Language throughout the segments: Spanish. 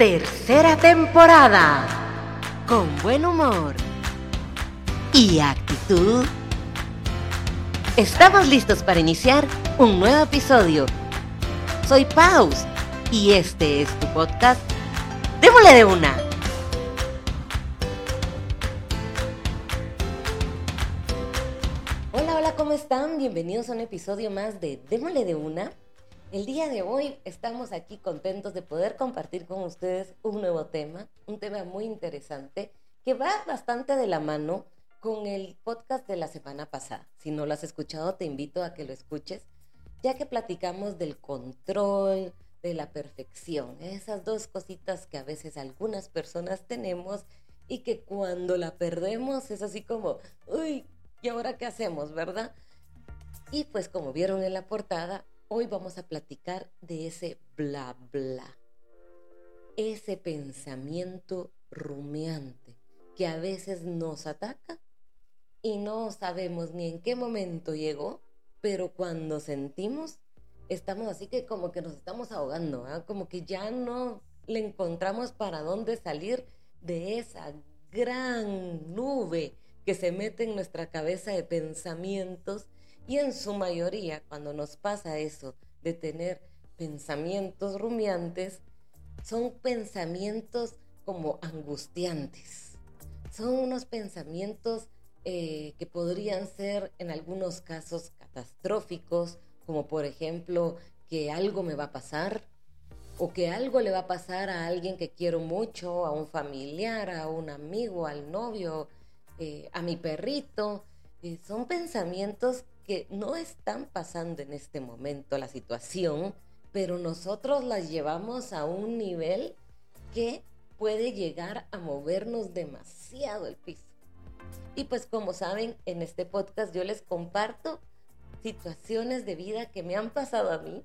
Tercera temporada. Con buen humor y actitud. Estamos listos para iniciar un nuevo episodio. Soy Paus y este es tu podcast. Démosle de una. Hola, hola, ¿cómo están? Bienvenidos a un episodio más de Démosle de una. El día de hoy estamos aquí contentos de poder compartir con ustedes un nuevo tema, un tema muy interesante que va bastante de la mano con el podcast de la semana pasada. Si no lo has escuchado, te invito a que lo escuches, ya que platicamos del control, de la perfección, esas dos cositas que a veces algunas personas tenemos y que cuando la perdemos es así como, uy, ¿y ahora qué hacemos, verdad? Y pues como vieron en la portada, hoy vamos a platicar de ese bla bla, ese pensamiento rumiante que a veces nos ataca y no sabemos ni en qué momento llegó, pero cuando sentimos, estamos así que como que nos estamos ahogando, ¿ah? como que ya no le encontramos para dónde salir de esa gran nube que se mete en nuestra cabeza de pensamientos y en su mayoría, cuando nos pasa eso de tener pensamientos rumiantes, son pensamientos como angustiantes. Son unos pensamientos eh, que podrían ser en algunos casos catastróficos, como por ejemplo que algo me va a pasar o que algo le va a pasar a alguien que quiero mucho, a un familiar, a un amigo, al novio, eh, a mi perrito. Eh, son pensamientos no están pasando en este momento la situación, pero nosotros las llevamos a un nivel que puede llegar a movernos demasiado el piso. Y pues como saben, en este podcast yo les comparto situaciones de vida que me han pasado a mí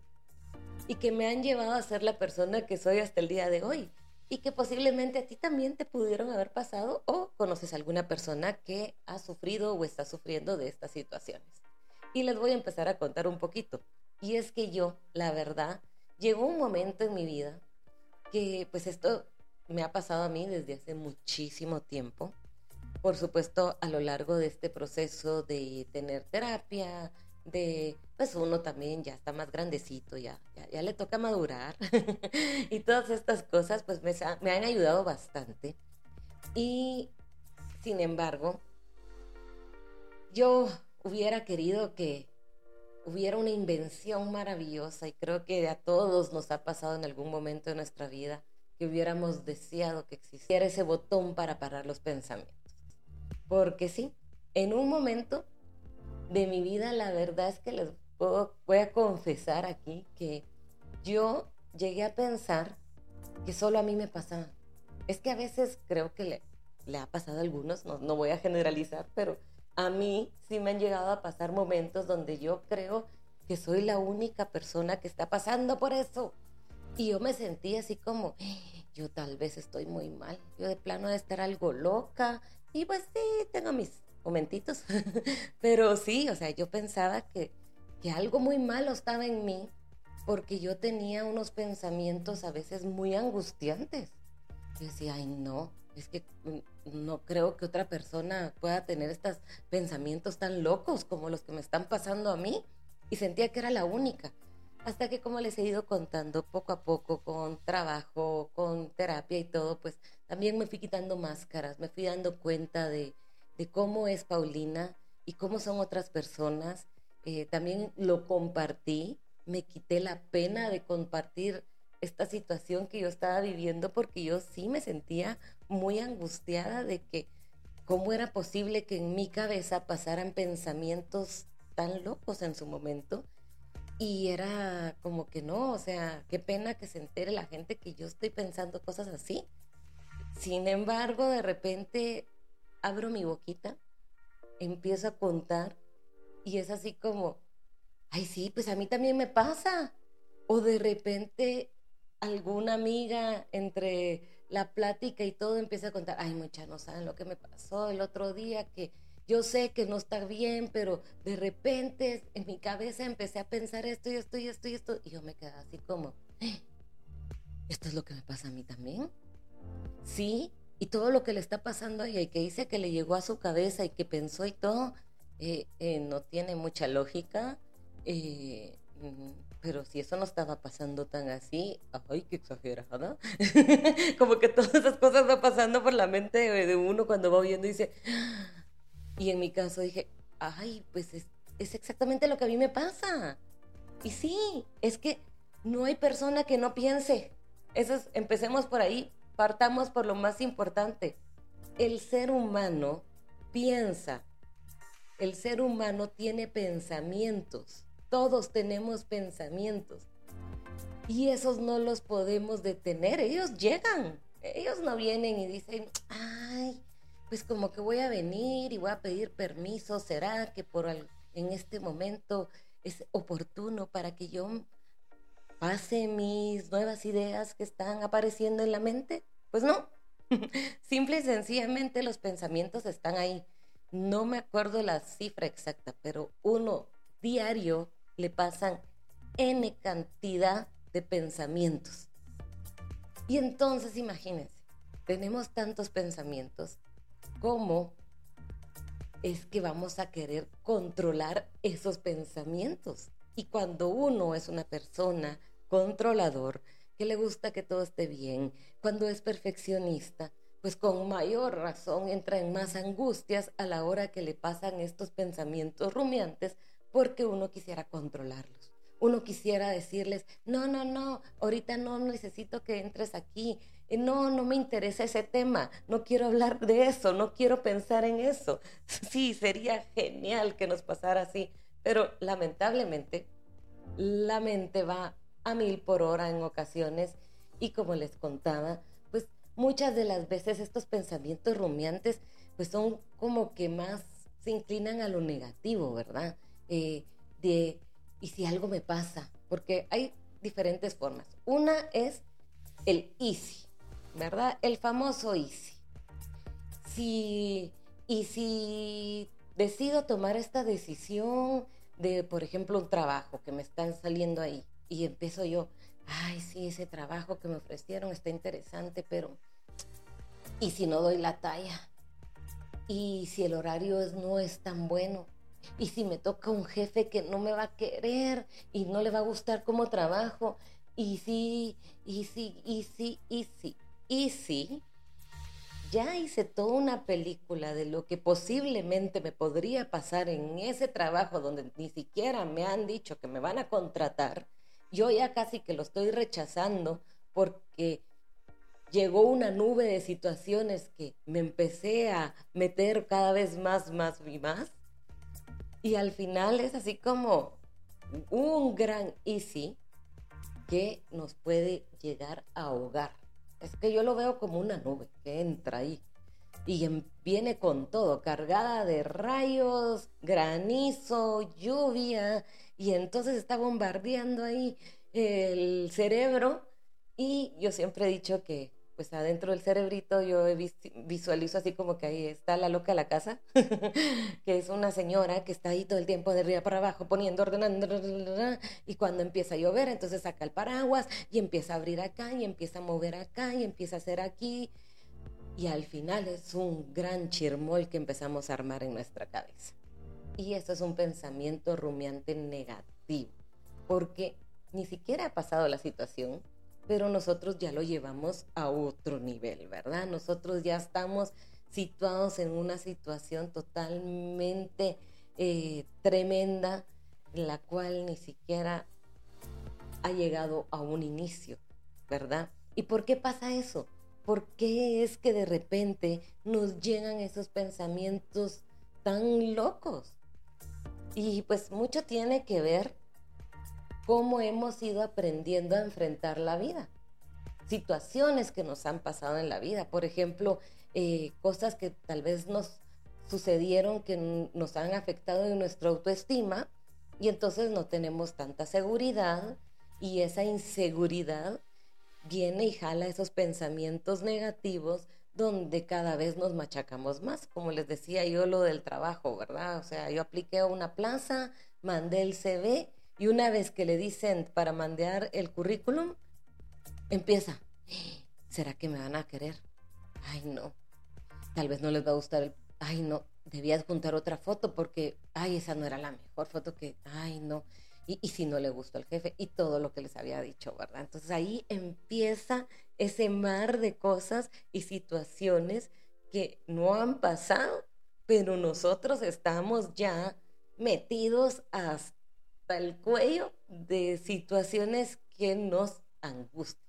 y que me han llevado a ser la persona que soy hasta el día de hoy y que posiblemente a ti también te pudieron haber pasado o conoces a alguna persona que ha sufrido o está sufriendo de estas situaciones. Y les voy a empezar a contar un poquito. Y es que yo, la verdad, llegó un momento en mi vida que pues esto me ha pasado a mí desde hace muchísimo tiempo por supuesto, a lo largo de este proceso de tener terapia, de, pues uno también ya está más grandecito, ya, ya, le toca madurar y todas estas cosas pues me, me han ayudado bastante. Y, sin embargo, yo hubiera querido que hubiera una invención maravillosa y creo que a todos nos ha pasado en algún momento de nuestra vida que hubiéramos deseado que existiera ese botón para parar los pensamientos. Porque sí, en un momento de mi vida, la verdad es que les voy a confesar aquí que yo llegué a pensar que solo a mí me pasaba. Es que a veces creo que le, ha pasado a algunos, no, no voy a generalizar, pero a mí sí me han llegado a pasar momentos donde yo creo que soy la única persona que está pasando por eso. Y yo me sentí así como, yo tal vez estoy muy mal, yo de plano de estar algo loca, y pues sí, tengo mis momentitos. Pero sí, o sea, yo pensaba que, que algo muy malo estaba en mí porque yo tenía unos pensamientos a veces muy angustiantes. Yo decía, ay no, es que mm, no creo que otra persona pueda tener estos pensamientos tan locos como los que me están pasando a mí. Y sentía que era la única. Hasta que como les he ido contando poco a poco con trabajo, con terapia y todo, pues también me fui quitando máscaras, me fui dando cuenta de, cómo es Paulina y cómo son otras personas. Eh, también lo compartí, me quité la pena de compartir esta situación que yo estaba viviendo porque yo sí me sentía muy angustiada de que cómo era posible que en mi cabeza pasaran pensamientos tan locos en su momento y era como que no, o sea, qué pena que se entere la gente que yo estoy pensando cosas así. Sin embargo, de repente abro mi boquita, empiezo a contar y es así como, ay sí, pues a mí también me pasa. O de repente alguna amiga entre la plática y todo empieza a contar, ay mucha, no saben lo que me pasó el otro día, que yo sé que no está bien, pero de repente en mi cabeza empecé a pensar esto y esto y esto y esto, y yo me quedé así como, esto es lo que me pasa a mí también. Sí, y todo lo que le está pasando a ella y que dice que le llegó a su cabeza y que pensó y todo, eh, eh, no tiene mucha lógica. Eh, pero si eso no estaba pasando tan así, ay, qué exagerada. Como que todas esas cosas van pasando por la mente de uno cuando va oyendo y dice. Y en mi caso dije, ay, pues es, es exactamente lo que a mí me pasa. Y sí, es que no hay persona que no piense. Eso empecemos por ahí, partamos por lo más importante. El ser humano piensa. El ser humano tiene pensamientos. Todos tenemos pensamientos. Y esos no los podemos detener. Ellos llegan. Ellos no vienen y dicen, ay, pues como que voy a venir y voy a pedir permiso. ¿Será que por en este momento es oportuno para que yo pase mis nuevas ideas que están apareciendo en la mente? Pues no. Simple y sencillamente los pensamientos están ahí. No me acuerdo la cifra exacta, pero uno diario le pasan N cantidad de pensamientos. Y entonces imagínense, tenemos tantos pensamientos, ¿cómo es que vamos a querer controlar esos pensamientos? Y cuando uno es una persona controlador, que le gusta que todo esté bien, cuando es perfeccionista, pues con mayor razón entra en más angustias a la hora que le pasan estos pensamientos rumiantes porque uno quisiera controlarlos. Uno quisiera decirles, no, no, no, ahorita no necesito que entres aquí, eh, no, no me interesa ese tema, no quiero hablar de eso, no quiero pensar en eso. Sí, sería genial que nos pasara así, pero lamentablemente la mente va a mil por hora en ocasiones y como les contaba, pues muchas de las veces estos pensamientos rumiantes pues son como que más se inclinan a lo negativo, ¿verdad? Eh, de, ¿y si algo me pasa? Porque hay diferentes formas. Una es el easy, ¿verdad? El famoso easy. Si, y si decido tomar esta decisión de, por ejemplo, un trabajo que me están saliendo ahí y empiezo yo, ay, sí, ese trabajo que me ofrecieron está interesante, pero ¿y si no doy la talla? ¿Y si el horario no es tan bueno? Y si me toca un jefe que no me va a querer y no le va a gustar cómo trabajo, y si, y si, y si, y si, y si, ya hice toda una película de lo que posiblemente me podría pasar en ese trabajo donde ni siquiera me han dicho que me van a contratar, yo ya casi que lo estoy rechazando porque llegó una nube de situaciones que me empecé a meter cada vez más, más y más. Y al final es así como un gran easy que nos puede llegar a ahogar. Es que yo lo veo como una nube que entra ahí y viene con todo, cargada de rayos, granizo, lluvia, y entonces está bombardeando ahí el cerebro. Y yo siempre he dicho que pues adentro del cerebrito yo visualizo así como que ahí está la loca de la casa, que es una señora que está ahí todo el tiempo de arriba para abajo poniendo, ordenando, y cuando empieza a llover, entonces saca el paraguas y empieza a abrir acá y empieza a mover acá y empieza a hacer aquí. Y al final es un gran chirmol que empezamos a armar en nuestra cabeza. Y eso es un pensamiento rumiante negativo, porque ni siquiera ha pasado la situación, pero nosotros ya lo llevamos a otro nivel, ¿verdad? Nosotros ya estamos situados en una situación totalmente eh, tremenda, la cual ni siquiera ha llegado a un inicio, ¿verdad? ¿Y por qué pasa eso? ¿Por qué es que de repente nos llegan esos pensamientos tan locos? Y pues mucho tiene que ver cómo hemos ido aprendiendo a enfrentar la vida. Situaciones que nos han pasado en la vida, por ejemplo, eh, cosas que tal vez nos sucedieron que nos han afectado en nuestra autoestima y entonces no tenemos tanta seguridad y esa inseguridad viene y jala esos pensamientos negativos donde cada vez nos machacamos más. Como les decía yo lo del trabajo, ¿verdad? O sea, yo apliqué a una plaza, mandé el CV y una vez que le dicen para mandar el currículum, empieza, ¿será que me van a querer? Ay, no. Tal vez no les va a gustar el... Ay, no, debías juntar otra foto porque, ay, esa no era la mejor foto que, ay, no. Y, y, si no le gustó al jefe y todo lo que les había dicho, ¿verdad? Entonces ahí empieza ese mar de cosas y situaciones que no han pasado, pero nosotros estamos ya metidos hasta el cuello de situaciones que nos angustian.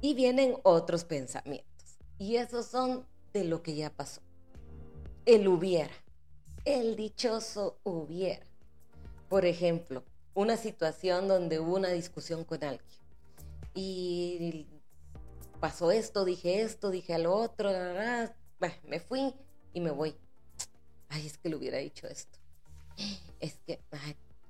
Y vienen otros pensamientos. Y esos son de lo que ya pasó. El hubiera. El dichoso hubiera. Por ejemplo, una situación donde hubo una discusión con alguien. Y pasó esto, dije esto, dije lo otro, me fui y me voy. Ay, es que le hubiera dicho esto. Es que,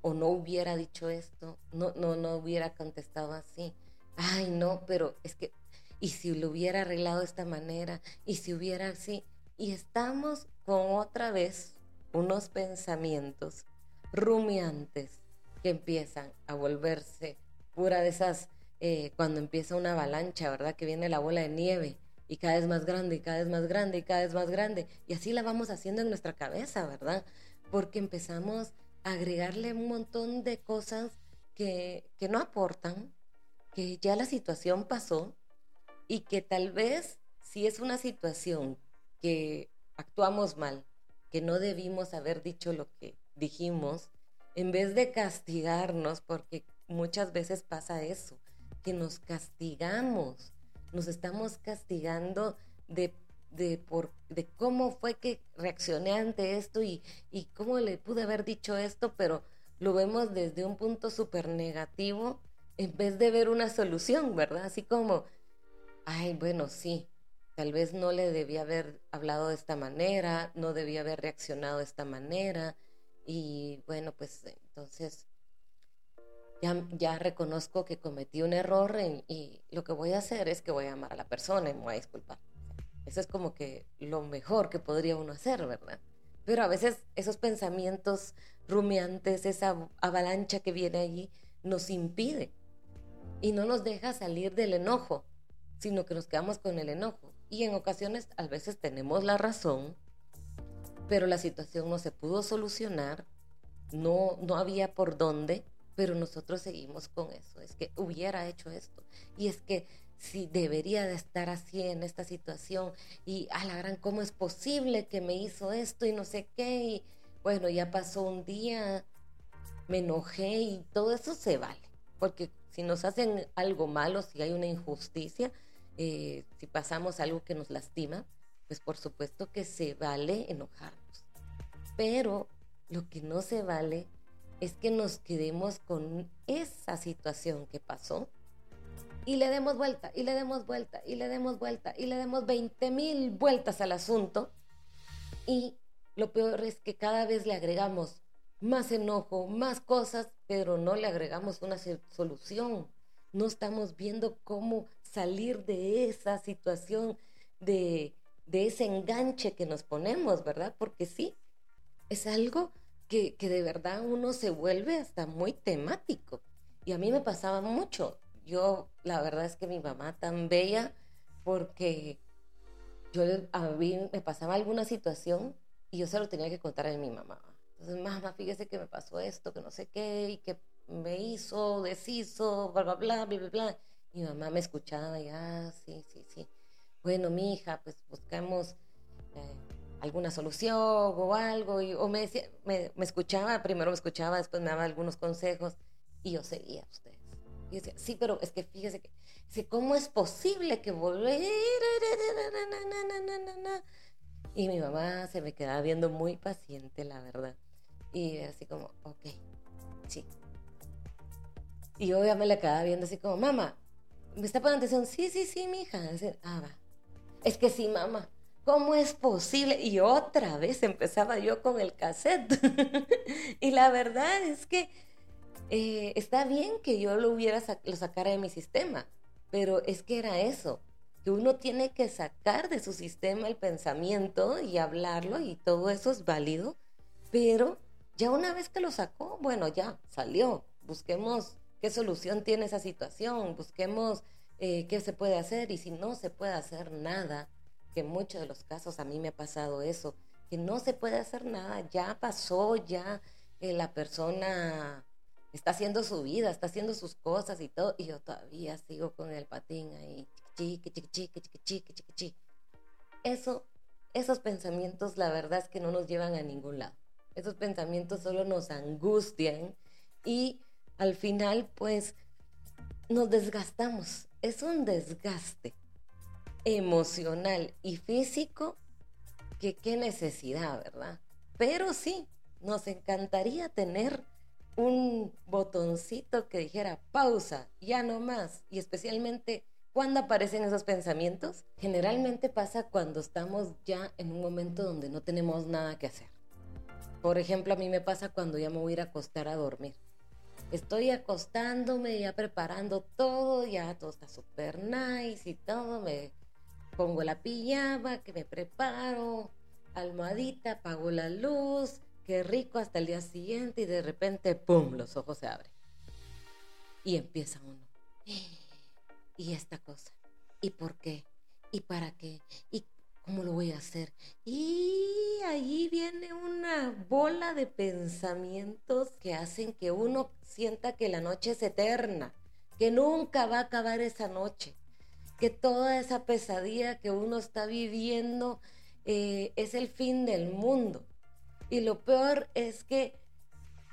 o no hubiera dicho esto, no, no, no hubiera contestado así. Ay, no, pero es que, y si lo hubiera arreglado de esta manera, y si hubiera así, y estamos con otra vez unos pensamientos rumiantes que empiezan a volverse pura de esas, eh, cuando empieza una avalancha, ¿verdad? Que viene la bola de nieve y cada vez más grande y cada vez más grande y cada vez más grande. Y así la vamos haciendo en nuestra cabeza, ¿verdad? Porque empezamos agregarle un montón de cosas que, que no aportan, que ya la situación pasó y que tal vez si es una situación que actuamos mal, que no debimos haber dicho lo que dijimos, en vez de castigarnos, porque muchas veces pasa eso, que nos castigamos, nos estamos castigando de de, por, de cómo fue que reaccioné ante esto y, y cómo le pude haber dicho esto, pero lo vemos desde un punto súper negativo en vez de ver una solución, ¿verdad? Así como, ay, bueno, sí, tal vez no le debía haber hablado de esta manera, no debía haber reaccionado de esta manera y bueno, pues entonces ya, ya reconozco que cometí un error y lo que voy a hacer es que voy a amar a la persona y me voy a disculpar. Eso es como que lo mejor que podría uno hacer, ¿verdad? Pero a veces esos pensamientos rumiantes, esa avalancha que viene allí, nos impide y no nos deja salir del enojo, sino que nos quedamos con el enojo. Y en ocasiones a veces tenemos la razón, pero la situación no se pudo solucionar, no, no había por dónde, pero nosotros seguimos con eso. Es que hubiera hecho esto. Y es que si debería de estar así en esta situación y a la gran, ¿cómo es posible que me hizo esto y no sé qué? Y bueno, ya pasó un día, me enojé y todo eso se vale, porque si nos hacen algo malo, si hay una injusticia, eh, si pasamos algo que nos lastima, pues por supuesto que se vale enojarnos. Pero lo que no se vale es que nos quedemos con esa situación que pasó y le demos vuelta, y le demos vuelta, y le demos vuelta, y le demos 20 mil vueltas al asunto. Y lo peor es que cada vez le agregamos más enojo, más cosas, pero no le agregamos una solución. No estamos viendo cómo salir de esa situación, de, de ese enganche que nos ponemos, ¿verdad? Porque sí, es algo que, que de verdad uno se vuelve hasta muy temático. Y a mí me pasaba mucho yo, la verdad es que mi mamá tan bella, porque yo me pasaba alguna situación y yo se lo tenía que contar a mi mamá. Entonces, mamá, fíjese que me pasó esto, que no sé qué, y que me hizo, deshizo, bla, bla, bla, bla, bla, bla. Mi mamá me escuchaba y, ah, sí, sí, sí. Bueno, mi hija, pues buscamos eh, alguna solución o algo. Y, o me, decía, me, me escuchaba, primero me escuchaba, después me daba algunos consejos y yo seguía usted. Y decía, sí, pero es que fíjese que, ¿cómo es posible que volver? Y mi mamá se me quedaba viendo muy paciente, la verdad. Y así como, ok, sí. Y yo ya me la quedaba viendo así como, mamá, ¿me está poniendo atención? Sí, sí, sí, mi hija. Ah, va. Es que sí, mamá. ¿Cómo es posible? Y otra vez empezaba yo con el cassette. y la verdad es que eh, está bien que yo lo hubiera lo sacara de mi sistema, pero es que era eso, que uno tiene que sacar de su sistema el pensamiento y hablarlo y todo eso es válido, pero ya una vez que lo sacó, bueno, ya salió, busquemos qué solución tiene esa situación, busquemos eh, qué se puede hacer y si no se puede hacer nada, que en muchos de los casos a mí me ha pasado eso, que no se puede hacer nada, ya pasó, ya eh, la persona está haciendo su vida, está haciendo sus cosas y todo, y yo todavía sigo con el patín ahí, chiqui, chiqui, chiqui, chiqui, chiqui, chiqui, chiqui. Eso, esos pensamientos la verdad es que no nos llevan a ningún lado. Esos pensamientos solo nos angustian y al final pues nos desgastamos. Es un desgaste emocional y físico que qué necesidad, ¿verdad? Pero sí, nos encantaría tener un botoncito que dijera pausa, ya no más, y especialmente cuando aparecen esos pensamientos, generalmente pasa cuando estamos ya en un momento donde no tenemos nada que hacer. Por ejemplo, a mí me pasa cuando ya me voy a a acostar a dormir. Estoy acostándome, ya preparando todo, ya todo está súper nice y todo. Me pongo la pijama, que me preparo, almohadita, apago la luz, qué rico hasta el día siguiente y de repente, ¡pum!, los ojos se abren. Y empieza uno. ¿Y esta cosa? ¿Y por qué? ¿Y para qué? ¿Y ¿Cómo lo voy a hacer? Y ahí viene una bola de pensamientos que hacen que uno sienta que la noche es eterna, que nunca va a acabar esa noche, que toda esa pesadilla que uno está viviendo eh, es el fin del mundo. Y lo peor es que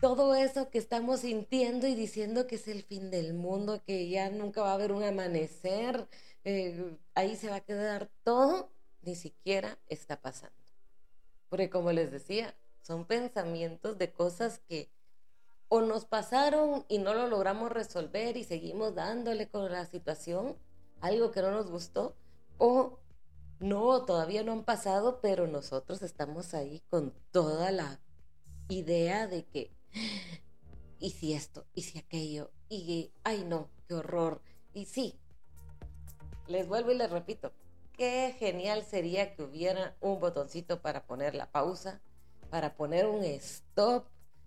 todo eso que estamos sintiendo y diciendo que es el fin del mundo, que ya nunca va a haber un amanecer, eh, ahí se va a quedar todo ni siquiera está pasando. Porque como les decía, son pensamientos de cosas que o nos pasaron y no lo logramos resolver y seguimos dándole con la situación, algo que no nos gustó, o no, todavía no han pasado, pero nosotros estamos ahí con toda la idea de que, ¿y si esto? ¿Y si aquello? Y, ay no, qué horror. Y sí, les vuelvo y les repito, qué genial sería que hubiera un botoncito para poner la pausa, para poner un stop,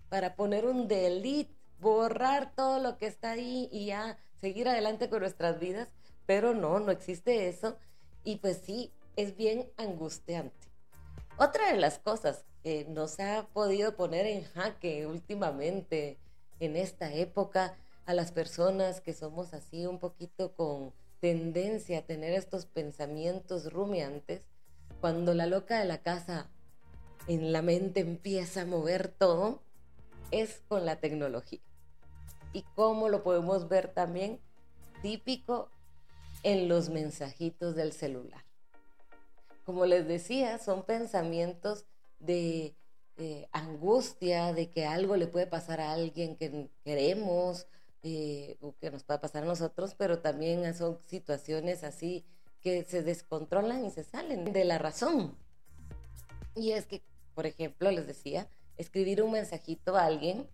para poner un delete, borrar todo lo que está ahí y ya seguir adelante con nuestras vidas, pero no, no existe eso y pues sí, es bien angustiante. Otra de las cosas que nos ha podido poner en jaque últimamente en esta época a las personas que somos así un poquito con tendencia a tener estos pensamientos rumiantes, cuando la loca de la casa en la mente empieza a mover todo, es con la tecnología. Y cómo lo podemos ver también típico en los mensajitos del celular. Como les decía, son pensamientos de eh, angustia, de que algo le puede pasar a alguien que queremos eh, o que nos pueda pasar a nosotros, pero también son situaciones así que se descontrolan y se salen de la razón. Y es que, por ejemplo, les decía, escribir un mensajito a alguien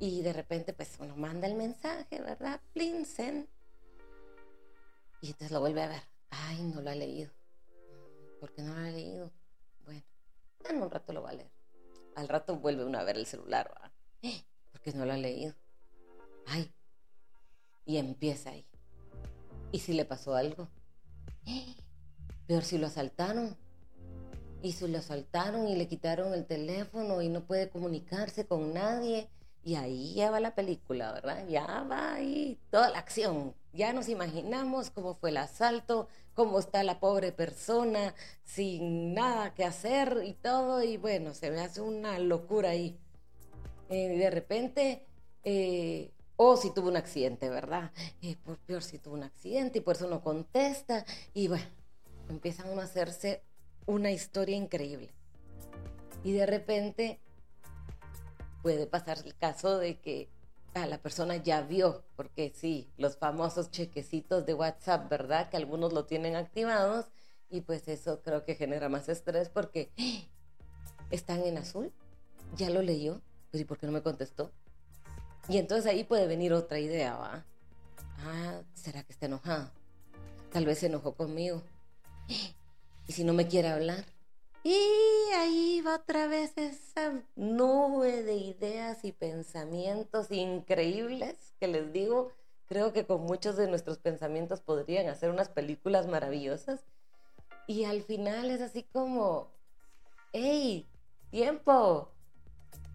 y de repente pues uno manda el mensaje, ¿verdad? Plinsen. Y entonces lo vuelve a ver. Ay, no lo ha leído. ¿Por qué no lo ha leído? Bueno, en un rato lo va a leer. Al rato vuelve uno a ver el celular, ¿verdad? Porque no lo ha leído. Ay, y empieza ahí. ¿Y si le pasó algo? Peor si lo asaltaron. Y si lo asaltaron y le quitaron el teléfono y no puede comunicarse con nadie. Y ahí ya va la película, ¿verdad? Ya va ahí toda la acción. Ya nos imaginamos cómo fue el asalto, cómo está la pobre persona sin nada que hacer y todo. Y bueno, se me hace una locura ahí. Eh, de repente eh, o si tuvo un accidente, ¿verdad? Eh, por peor si tuvo un accidente y por eso no contesta. Y bueno, empiezan a hacerse una historia increíble. Y de repente puede pasar el caso de que a la persona ya vio, porque sí, los famosos chequecitos de WhatsApp, ¿verdad? Que algunos lo tienen activados y pues eso creo que genera más estrés porque están en azul, ya lo leyó, pues ¿y por qué no me contestó? Y entonces ahí puede venir otra idea, ¿va? Ah, ¿será que está enojado? Tal vez se enojó conmigo. ¿Y si no me quiere hablar? Y ahí va otra vez esa nube de ideas y pensamientos increíbles que les digo, creo que con muchos de nuestros pensamientos podrían hacer unas películas maravillosas. Y al final es así como, hey, tiempo,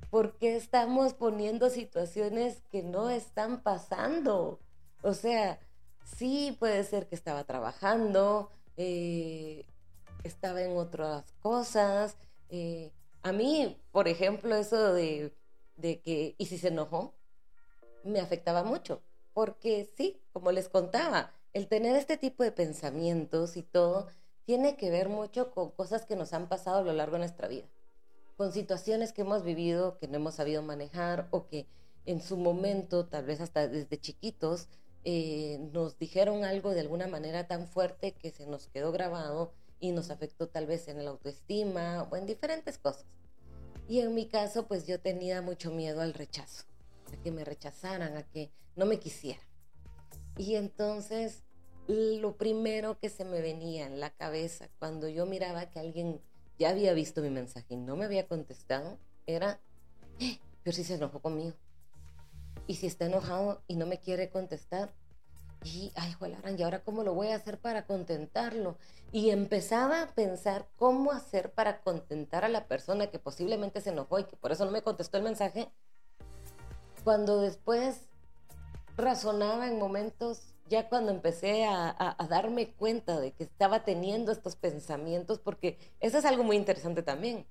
¿por qué estamos poniendo situaciones que no están pasando? O sea, sí puede ser que estaba trabajando, eh, estaba en otras cosas. Eh, a mí, por ejemplo, eso de, de que, ¿y si se enojó? Me afectaba mucho, porque sí, como les contaba, el tener este tipo de pensamientos y todo tiene que ver mucho con cosas que nos han pasado a lo largo de nuestra vida, con situaciones que hemos vivido, que no hemos sabido manejar o que en su momento, tal vez hasta desde chiquitos, eh, nos dijeron algo de alguna manera tan fuerte que se nos quedó grabado y nos afectó tal vez en la autoestima o en diferentes cosas. Y en mi caso, pues yo tenía mucho miedo al rechazo, a que me rechazaran, a que no me quisieran. Y entonces, lo primero que se me venía en la cabeza cuando yo miraba que alguien ya había visto mi mensaje y no me había contestado, era, eh, pero si se enojó conmigo. Y si está enojado y no me quiere contestar, y, ay, ¿y ahora cómo lo voy a hacer para contentarlo? Y empezaba a pensar cómo hacer para contentar a la persona que posiblemente se enojó y que por eso no me contestó el mensaje. Cuando después razonaba en momentos, ya cuando empecé a darme cuenta de que estaba teniendo estos pensamientos, porque eso es algo muy interesante también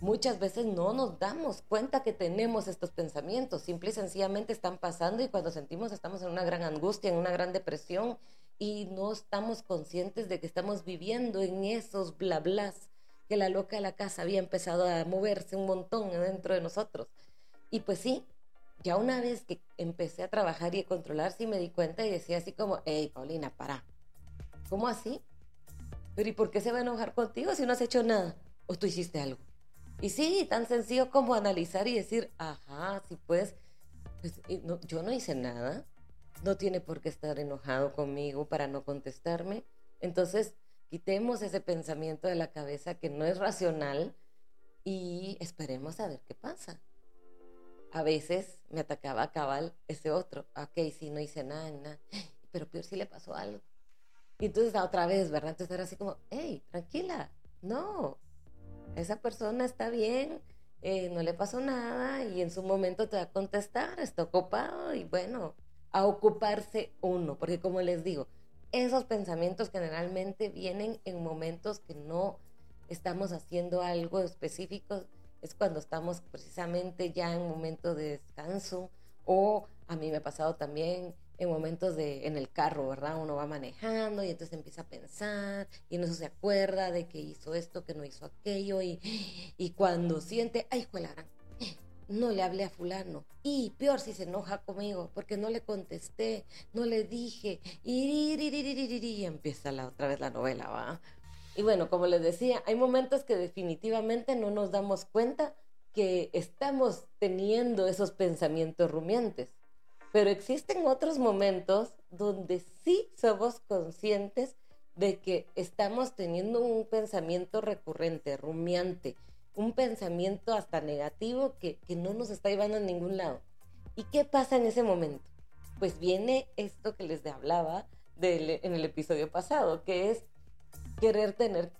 muchas veces no nos damos cuenta que tenemos estos pensamientos, simple y sencillamente están pasando y cuando sentimos estamos en una gran angustia, en una gran depresión y no estamos conscientes de que estamos viviendo en esos bla que la loca de la casa había empezado a moverse un montón dentro de nosotros. Y pues sí, ya una vez que empecé a trabajar y a controlar, sí me di cuenta y decía así como, hey, Paulina, para. ¿Cómo así? Pero ¿y por qué se va a enojar contigo si no has hecho nada? ¿O tú hiciste algo? Y sí, tan sencillo como analizar y decir, ajá, sí pues, pues yo no hice nada, no tiene por qué estar enojado conmigo para no contestarme. Entonces, quitemos ese pensamiento de la cabeza que no es racional y esperemos a ver qué pasa. A veces me atacaba cabal ese otro, ok, sí, no hice nada, nada, pero peor si le pasó algo. Y entonces otra vez, ¿verdad? Entonces era así como, hey, tranquila, no, esa persona está bien, eh, no le pasó nada y en su momento te va a contestar, está ocupado y bueno, a ocuparse uno, porque como les digo, esos pensamientos generalmente vienen en momentos que no estamos haciendo algo específico, es cuando estamos precisamente ya en momento de descanso o a mí me ha pasado también en momentos de, en el carro, ¿verdad? Uno va manejando y entonces empieza a pensar y no se acuerda de que hizo esto, que no hizo aquello y, y cuando siente, ay, juelarán, no le hablé a fulano y peor si se enoja conmigo porque no le contesté, no le dije y, empieza la, otra vez la novela, ¿va? Y bueno, como les decía, hay momentos que definitivamente no nos damos cuenta que estamos teniendo esos pensamientos rumiantes pero existen otros momentos donde sí somos conscientes de que estamos teniendo un pensamiento recurrente, rumiante, un pensamiento hasta negativo que, no nos está llevando a ningún lado. ¿Y qué pasa en ese momento? Pues viene esto que les hablaba en el episodio pasado, que es querer tener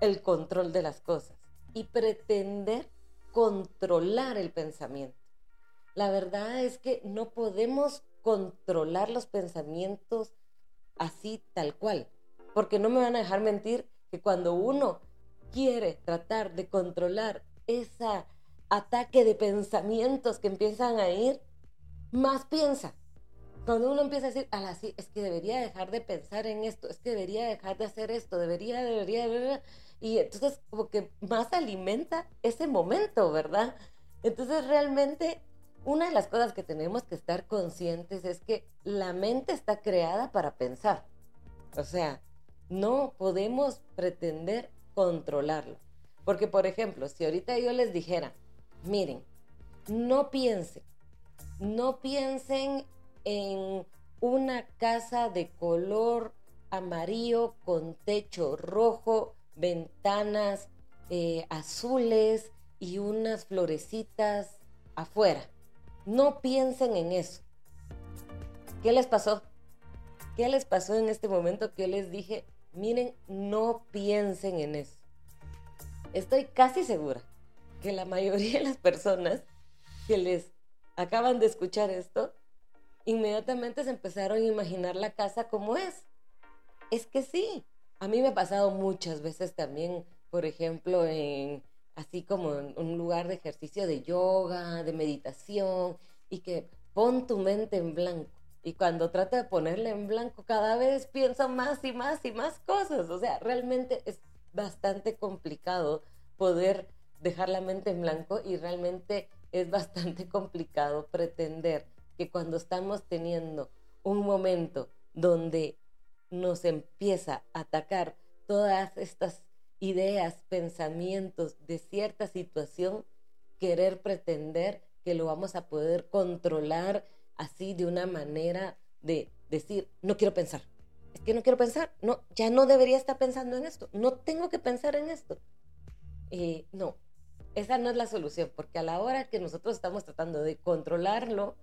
el control de las cosas y pretender controlar el pensamiento. La verdad es que no podemos controlar los pensamientos así tal cual, porque no me van a dejar mentir que cuando uno quiere tratar de controlar ese ataque de pensamientos que empiezan a ir, más piensa. Cuando uno empieza a decir, ala, sí, es que debería dejar de pensar en esto, es que debería dejar de hacer esto, debería, debería, debería, y entonces como que más alimenta ese momento, ¿verdad? Entonces realmente una de las cosas que tenemos que estar conscientes es que la mente está creada para pensar. O sea, no podemos pretender controlarlo. Porque, por ejemplo, si ahorita yo les dijera, miren, no piensen, no piensen en una casa de color amarillo con techo rojo, ventanas eh, azules y unas florecitas afuera. No piensen en eso. ¿Qué les pasó? ¿Qué les pasó en este momento que yo les dije, miren, no piensen en eso? Estoy casi segura que la mayoría de las personas que les acaban de escuchar esto, inmediatamente se empezaron a imaginar la casa como es. Es que sí, a mí me ha pasado muchas veces también, por ejemplo, en así como en un lugar de ejercicio de yoga, de meditación, y que pon tu mente en blanco. Y cuando trato de ponerle en blanco, cada vez pienso más y más y más cosas. O sea, realmente es bastante complicado poder dejar la mente en blanco y realmente es bastante complicado pretender que cuando estamos teniendo un momento donde nos empieza a atacar todas estas ideas, pensamientos de cierta situación, querer pretender que lo vamos a poder controlar así de una manera de decir, no quiero pensar. Es que no quiero pensar, no, ya no debería estar pensando en esto, no tengo que pensar en esto. Eh, no, esa no es la solución, porque a la hora que nosotros estamos tratando de controlarlo,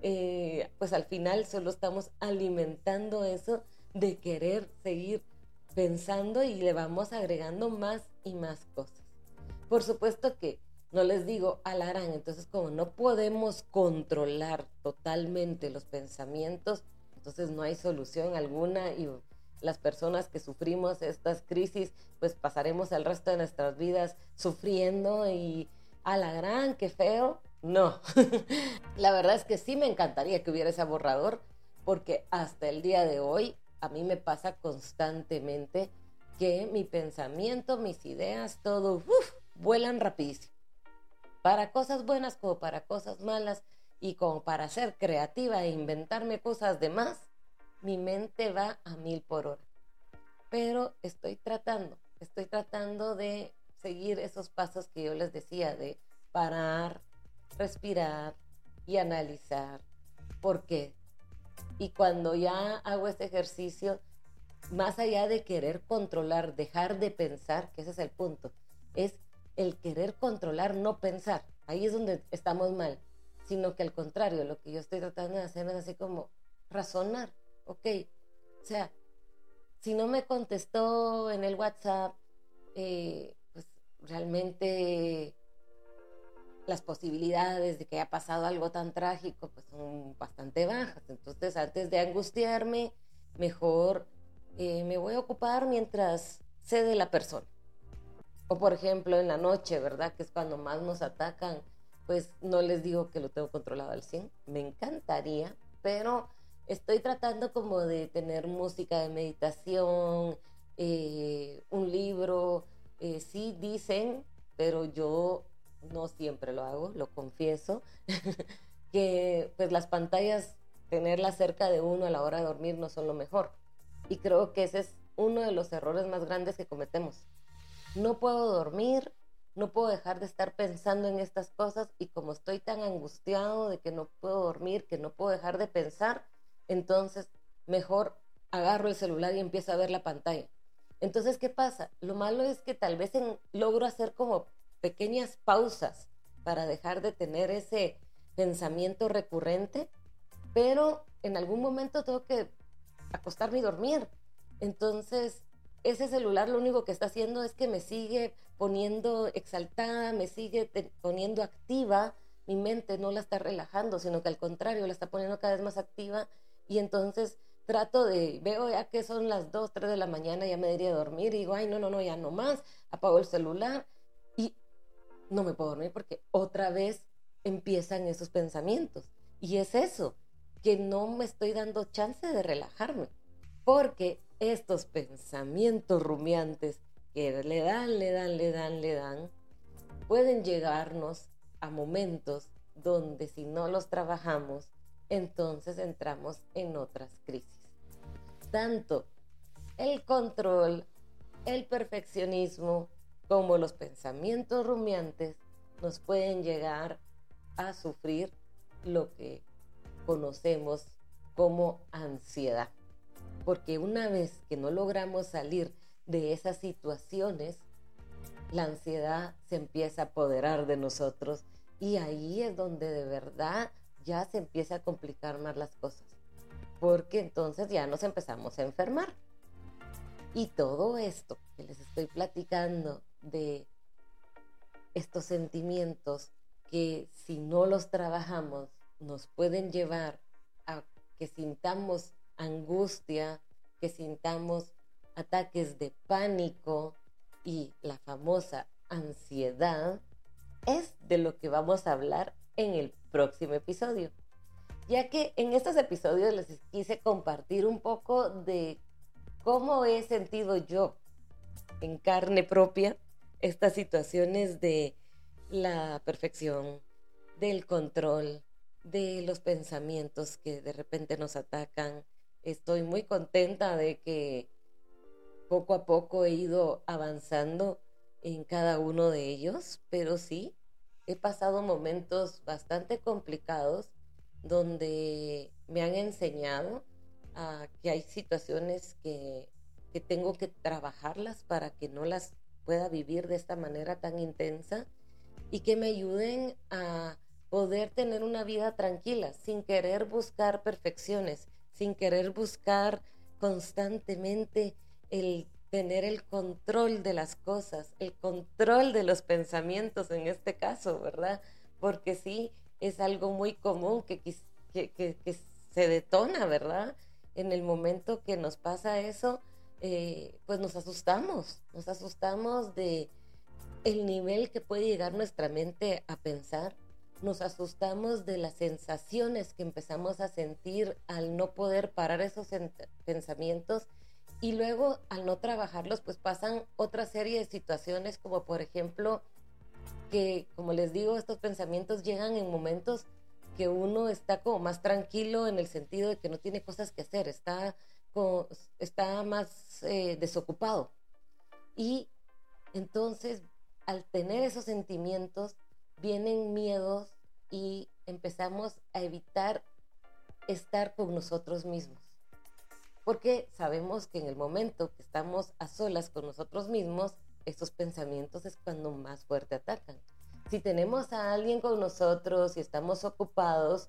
eh, pues al final solo estamos alimentando eso de querer seguir pensando y le vamos agregando más y más cosas. Por supuesto que no les digo alarán, entonces como no podemos controlar totalmente los pensamientos, entonces no hay solución alguna y las personas que sufrimos estas crisis, pues pasaremos el resto de nuestras vidas sufriendo y a la gran, qué feo. No, la verdad es que sí me encantaría que hubiera ese borrador, porque hasta el día de hoy a mí me pasa constantemente que mi pensamiento, mis ideas, todo, vuelan rapidísimo. Para cosas buenas como para cosas malas y como para ser creativa e inventarme cosas de más, mi mente va a mil por hora. Pero estoy tratando, estoy tratando de seguir esos pasos que yo les decía, de parar, respirar y analizar por qué. Y cuando ya hago este ejercicio, más allá de querer controlar, dejar de pensar, que ese es el punto, es el querer controlar, no pensar. Ahí es donde estamos mal. Sino que al contrario, lo que yo estoy tratando de hacer es así como razonar ok, o sea, si no me contestó en el WhatsApp, eh, pues realmente las posibilidades de que haya pasado algo tan trágico pues son bastante bajas. Entonces, antes de angustiarme, mejor eh, me voy a ocupar mientras sé de la persona. O por ejemplo, en la noche, ¿verdad? Que es cuando más nos atacan, pues no les digo que lo tengo controlado al 100. Me encantaría, pero estoy tratando como de tener música de meditación, eh, un libro, eh, sí dicen, pero yo no siempre lo hago, lo confieso, que pues las pantallas, tenerlas cerca de uno a la hora de dormir no son lo mejor. Y creo que ese es uno de los errores más grandes que cometemos. No puedo dormir, no puedo dejar de estar pensando en estas cosas y como estoy tan angustiado de que no puedo dormir, que no puedo dejar de pensar, entonces mejor agarro el celular y empiezo a ver la pantalla. Entonces, ¿qué pasa? Lo malo es que tal vez logro hacer como pequeñas pausas para dejar de tener ese pensamiento recurrente, pero en algún momento tengo que acostarme y dormir. Entonces, ese celular lo único que está haciendo es que me sigue poniendo exaltada, me sigue poniendo activa, mi mente no la está relajando, sino que al contrario, la está poniendo cada vez más activa y entonces trato de, veo ya que son las 2, 3 de la mañana, ya me debería dormir, y digo, ay, no, no, no, ya no más, apago el celular no me puedo dormir porque otra vez empiezan esos pensamientos. Y es eso, que no me estoy dando chance de relajarme, porque estos pensamientos rumiantes que le dan, le dan, le dan, le dan, pueden llegarnos a momentos donde si no los trabajamos, entonces entramos en otras crisis. Tanto el control, el perfeccionismo, como los pensamientos rumiantes nos pueden llegar a sufrir lo que conocemos como ansiedad. Porque una vez que no logramos salir de esas situaciones, la ansiedad se empieza a apoderar de nosotros y ahí es donde de verdad ya se empieza a complicar más las cosas. porque entonces ya nos empezamos a enfermar. Y todo esto que les estoy platicando de estos sentimientos que si no los trabajamos nos pueden llevar a que sintamos angustia, que sintamos ataques de pánico y la famosa ansiedad, es de lo que vamos a hablar en el próximo episodio. Ya que en estos episodios les quise compartir un poco de cómo he sentido yo en carne propia estas situaciones de la perfección, del control, de los pensamientos que de repente nos atacan. Estoy muy contenta de que poco a poco he ido avanzando en cada uno de ellos, pero sí, he pasado momentos bastante complicados donde me han enseñado a que hay situaciones que, que tengo que trabajarlas para que no las pueda vivir de esta manera tan intensa y que me ayuden a poder tener una vida tranquila, sin querer buscar perfecciones, sin querer buscar constantemente el tener el control de las cosas, el control de los pensamientos en este caso, ¿verdad? Porque sí, es algo muy común que, que, se detona, ¿verdad? En el momento que nos pasa eso, eh, pues nos asustamos, nos asustamos de el nivel que puede llegar nuestra mente a pensar, nos asustamos de las sensaciones que empezamos a sentir al no poder parar esos pensamientos y luego al no trabajarlos pues pasan otra serie de situaciones como por ejemplo que como les digo estos pensamientos llegan en momentos que uno está como más tranquilo en el sentido de que no tiene cosas que hacer, está, está más eh, desocupado. Y entonces al tener esos sentimientos vienen miedos y empezamos a evitar estar con nosotros mismos. Porque sabemos que en el momento que estamos a solas con nosotros mismos, estos pensamientos es cuando más fuerte atacan. Si tenemos a alguien con nosotros y estamos ocupados,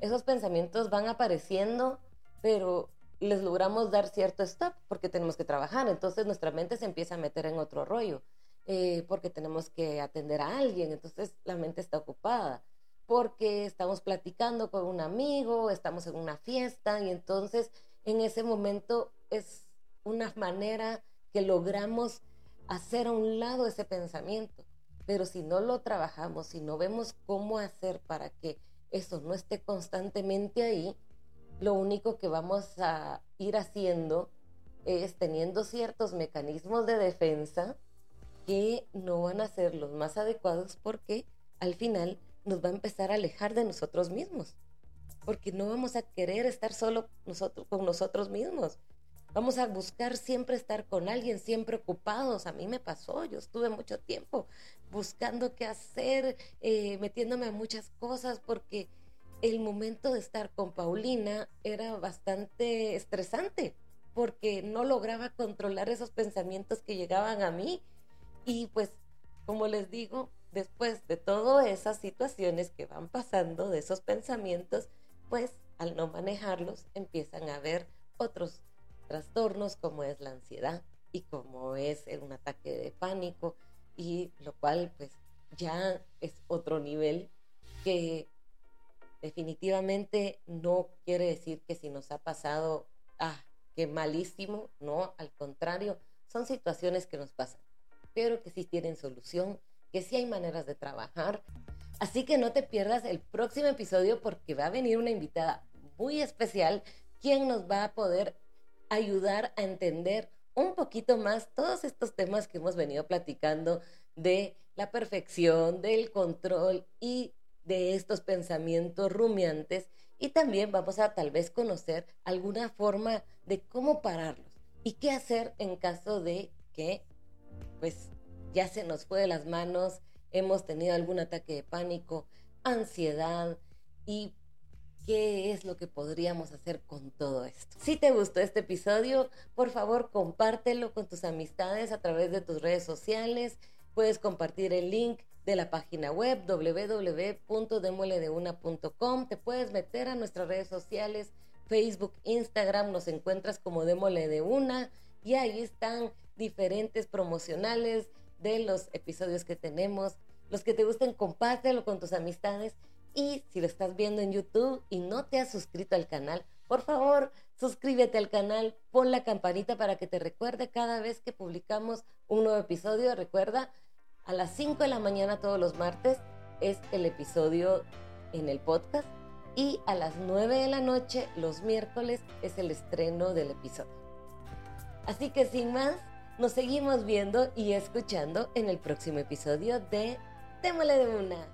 esos pensamientos van apareciendo, pero les logramos dar cierto stop porque tenemos que trabajar. Entonces nuestra mente se empieza a meter en otro rollo. Eh, porque tenemos que atender a alguien, entonces la mente está ocupada, porque estamos platicando con un amigo, estamos en una fiesta y entonces en ese momento es una manera que logramos hacer a un lado ese pensamiento. Pero si no lo trabajamos, si no vemos cómo hacer para que eso no esté constantemente ahí, lo único que vamos a ir haciendo es teniendo ciertos mecanismos de defensa que no van a ser los más adecuados porque al final nos va a empezar a alejar de nosotros mismos, porque no vamos a querer estar solo nosotros, con nosotros mismos. Vamos a buscar siempre estar con alguien, siempre ocupados. A mí me pasó, yo estuve mucho tiempo buscando qué hacer, eh, metiéndome a muchas cosas, porque el momento de estar con Paulina era bastante estresante, porque no lograba controlar esos pensamientos que llegaban a mí. Y pues, como les digo, después de todas esas situaciones que van pasando, de esos pensamientos, pues al no manejarlos empiezan a haber otros trastornos como es la ansiedad y como es un ataque de pánico y lo cual pues ya es otro nivel que definitivamente no quiere decir que si nos ha pasado, ah, qué malísimo, no, al contrario, son situaciones que nos pasan pero que sí tienen solución, que sí hay maneras de trabajar. Así que no te pierdas el próximo episodio porque va a venir una invitada muy especial quien nos va a poder ayudar a entender un poquito más todos estos temas que hemos venido platicando de la perfección, del control y de estos pensamientos rumiantes y también vamos a tal vez conocer alguna forma de cómo pararlos y qué hacer en caso de que pues ya se nos fue de las manos, hemos tenido algún ataque de pánico, ansiedad y qué es lo que podríamos hacer con todo esto. Si te gustó este episodio, por favor compártelo con tus amistades a través de tus redes sociales. Puedes compartir el link de la página web www.demoledeuna.com. Te puedes meter a nuestras redes sociales Facebook, Instagram, nos encuentras como Démole de una y ahí están diferentes promocionales de los episodios que tenemos. Los que te gusten, compártelo con tus amistades. Y si lo estás viendo en YouTube y no te has suscrito al canal, por favor, suscríbete al canal, pon la campanita para que te recuerde cada vez que publicamos un nuevo episodio. Recuerda, a las 5 de la mañana todos los martes es el episodio en el podcast y a las 9 de la noche los miércoles es el estreno del episodio. Así que sin más, nos seguimos viendo y escuchando en el próximo episodio de Démole de una.